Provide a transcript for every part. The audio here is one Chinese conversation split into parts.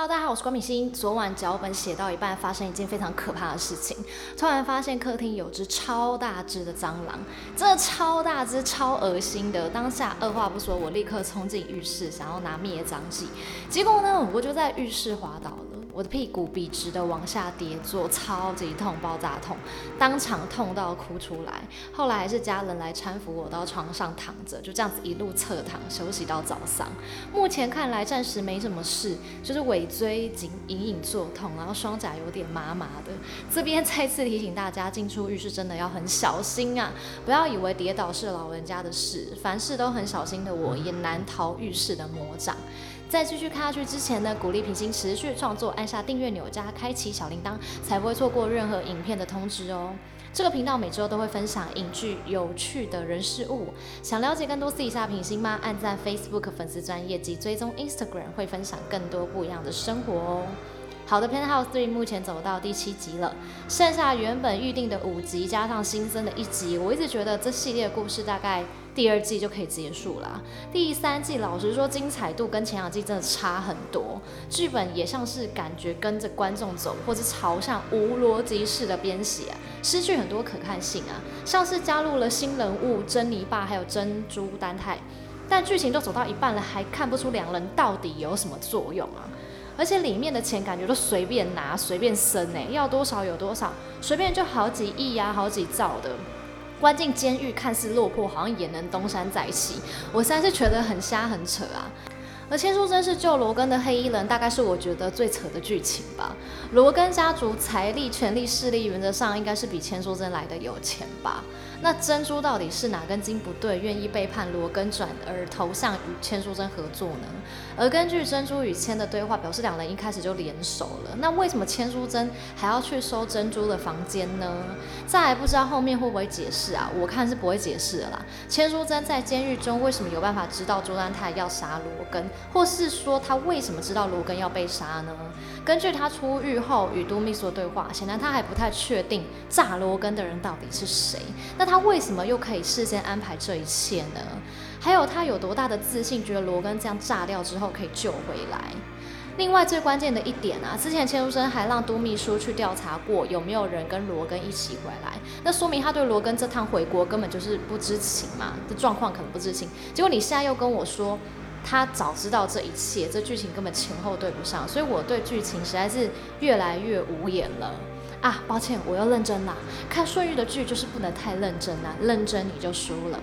Hello，大家好，我是关敏欣。昨晚脚本写到一半，发生一件非常可怕的事情。突然发现客厅有只超大只的蟑螂，真的超大只、超恶心的。当下二话不说，我立刻冲进浴室，想要拿灭蟑剂。结果呢，我就在浴室滑倒了。我的屁股笔直的往下跌坐，超级痛，爆炸痛，当场痛到哭出来。后来还是家人来搀扶我到床上躺着，就这样子一路侧躺休息到早上。目前看来暂时没什么事，就是尾椎紧隐隐作痛，然后双颊有点麻麻的。这边再次提醒大家，进出浴室真的要很小心啊！不要以为跌倒是老人家的事，凡事都很小心的我，也难逃浴室的魔掌。在继续看下去之前呢，鼓励品心持续创作，按下订阅钮加开启小铃铛，才不会错过任何影片的通知哦。这个频道每周都会分享影剧有趣的人事物，想了解更多私底下品心吗？按赞 Facebook 粉丝专页及追踪 Instagram，会分享更多不一样的生活哦。好的，Penthouse 3目前走到第七集了，剩下原本预定的五集加上新增的一集，我一直觉得这系列故事大概第二季就可以结束了。第三季老实说精彩度跟前两季真的差很多，剧本也像是感觉跟着观众走，或是朝向无逻辑式的编写啊，失去很多可看性啊，像是加入了新人物珍妮爸还有珍珠丹太，但剧情都走到一半了，还看不出两人到底有什么作用啊。而且里面的钱感觉都随便拿、随便生呢，要多少有多少，随便就好几亿呀、好几兆的。关进监狱看似落魄，好像也能东山再起，我实在是觉得很瞎很扯啊。而千书真是救罗根的黑衣人，大概是我觉得最扯的剧情吧。罗根家族财力、权力、势力，原则上应该是比千书真来的有钱吧。那珍珠到底是哪根筋不对，愿意背叛罗根转而投向与千书真合作呢？而根据珍珠与千的对话，表示两人一开始就联手了。那为什么千书真还要去收珍珠的房间呢？再来不知道后面会不会解释啊？我看是不会解释的啦。千书真在监狱中为什么有办法知道朱丹泰要杀罗根，或是说他为什么知道罗根要被杀呢？根据他出狱后与都秘书的对话，显然他还不太确定炸罗根的人到底是谁。那他为什么又可以事先安排这一切呢？还有他有多大的自信，觉得罗根这样炸掉之后可以救回来？另外最关键的一点啊，之前千书生还让都秘书去调查过有没有人跟罗根一起回来，那说明他对罗根这趟回国根本就是不知情嘛，这状况可能不知情。结果你现在又跟我说他早知道这一切，这剧情根本前后对不上，所以我对剧情实在是越来越无言了。啊，抱歉，我又认真了。看顺玉的剧就是不能太认真啊，认真你就输了。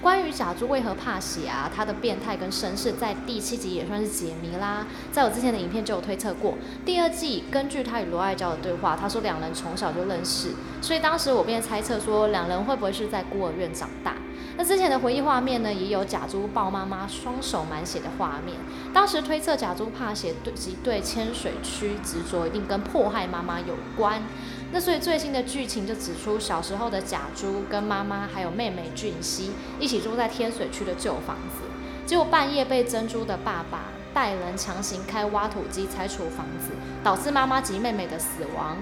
关于假珠为何怕血啊，他的变态跟身世在第七集也算是解谜啦。在我之前的影片就有推测过，第二季根据他与罗爱娇的对话，他说两人从小就认识，所以当时我便猜测说两人会不会是在孤儿院长大。之前的回忆画面呢，也有假珠抱妈妈双手满血的画面。当时推测假珠怕血对及对千水区执着，一定跟迫害妈妈有关。那所以最新的剧情就指出，小时候的假珠跟妈妈还有妹妹俊熙一起住在天水区的旧房子，结果半夜被珍珠的爸爸带人强行开挖土机拆除房子，导致妈妈及妹妹的死亡。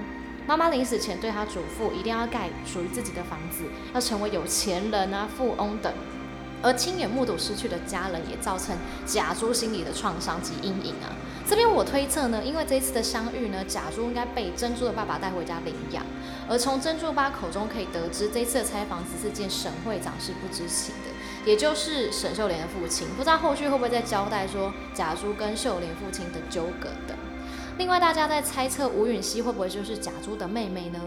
妈妈临死前对她嘱咐，一定要盖属于自己的房子，要成为有钱人啊、富翁等。而亲眼目睹失去的家人，也造成假珠心理的创伤及阴影啊。这边我推测呢，因为这一次的相遇呢，假珠应该被珍珠的爸爸带回家领养。而从珍珠爸口中可以得知，这一次的拆房子是见沈会长是不知情的，也就是沈秀莲的父亲。不知道后续会不会再交代说假珠跟秀莲父亲的纠葛等。另外，大家在猜测吴允熙会不会就是贾珠的妹妹呢？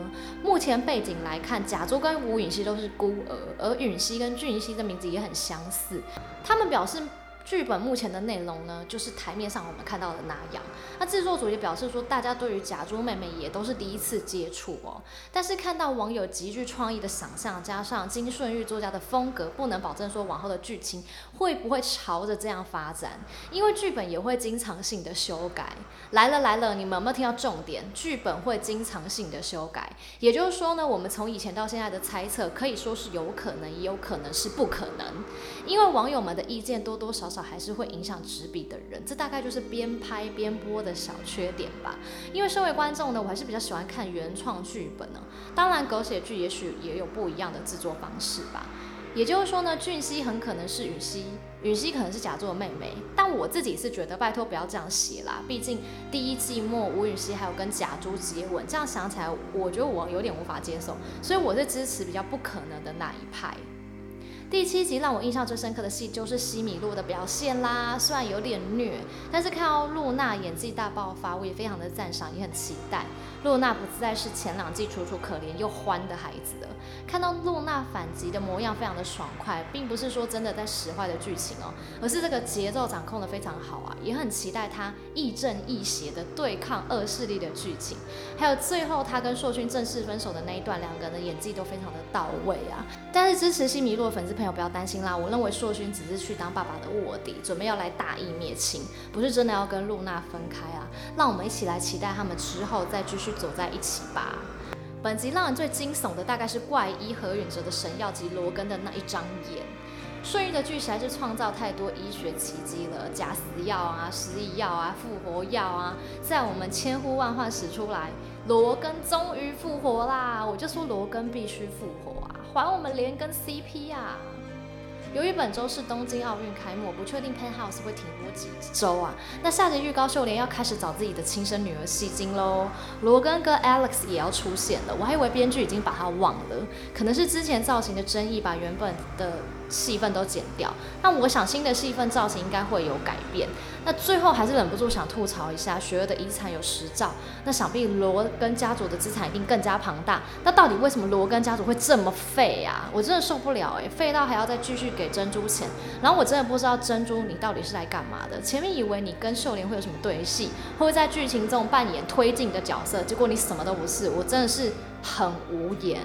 目前背景来看，贾珠跟吴允熙都是孤儿，而允熙跟俊熙的名字也很相似。他们表示。剧本目前的内容呢，就是台面上我们看到的那样。那制作组也表示说，大家对于假珠妹妹也都是第一次接触哦。但是看到网友极具创意的想象，加上金顺玉作家的风格，不能保证说往后的剧情会不会朝着这样发展，因为剧本也会经常性的修改。来了来了，你们有没有听到重点？剧本会经常性的修改，也就是说呢，我们从以前到现在的猜测，可以说是有可能，也有可能是不可能，因为网友们的意见多多少少。少还是会影响执笔的人，这大概就是边拍边播的小缺点吧。因为身为观众呢，我还是比较喜欢看原创剧本呢。当然，狗血剧也许也有不一样的制作方式吧。也就是说呢，俊熙很可能是允熙，允熙可能是假作妹妹。但我自己是觉得，拜托不要这样写啦，毕竟第一季末吴允熙还有跟甲柱接吻，这样想起来，我觉得我有点无法接受，所以我是支持比较不可能的那一派。第七集让我印象最深刻的戏就是西米露的表现啦，虽然有点虐，但是看到露娜演技大爆发，我也非常的赞赏，也很期待。露娜不再是前两季楚楚可怜又欢的孩子了，看到露娜反击的模样非常的爽快，并不是说真的在使坏的剧情哦，而是这个节奏掌控的非常好啊，也很期待她亦正亦邪的对抗恶势力的剧情，还有最后她跟硕勋正式分手的那一段，两个人的演技都非常的到位啊。但是支持西米露的粉丝朋友。不要担心啦，我认为硕勋只是去当爸爸的卧底，准备要来大义灭亲，不是真的要跟露娜分开啊！让我们一起来期待他们之后再继续走在一起吧。本集让人最惊悚的大概是怪医何允哲的神药及罗根的那一张眼。顺玉的剧实在是创造太多医学奇迹了，假死药啊、失忆药啊、复活药啊，在我们千呼万唤始出来，罗根终于复活啦！我就说罗根必须复活啊，还我们连根 CP 啊！由于本周是东京奥运开幕，不确定 Penhouse 会停播几周啊。那下集预告秀莲要开始找自己的亲生女儿戏精喽，罗根跟 Alex 也要出现了。我还以为编剧已经把他忘了，可能是之前造型的争议把原本的。戏份都剪掉，那我想新的戏份造型应该会有改变。那最后还是忍不住想吐槽一下，雪儿的遗产有十兆，那想必罗根家族的资产一定更加庞大。那到底为什么罗根家族会这么废啊？我真的受不了哎、废到还要再继续给珍珠钱。然后我真的不知道珍珠你到底是来干嘛的？前面以为你跟秀莲会有什么对戏，会不会在剧情中扮演推进的角色？结果你什么都不是，我真的是。很无言。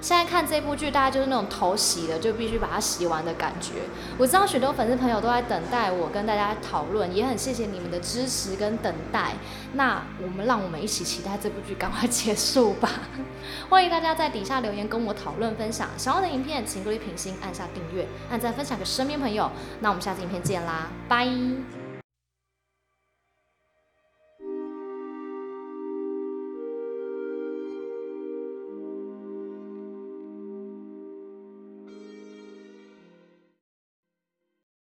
现在看这部剧，大家就是那种头洗了就必须把它洗完的感觉。我知道许多粉丝朋友都在等待我跟大家讨论，也很谢谢你们的支持跟等待。那我们让我们一起期待这部剧赶快结束吧。欢迎大家在底下留言跟我讨论分享。想要的影片请各位评心，按下订阅，按赞分享给身边朋友。那我们下次影片见啦，拜。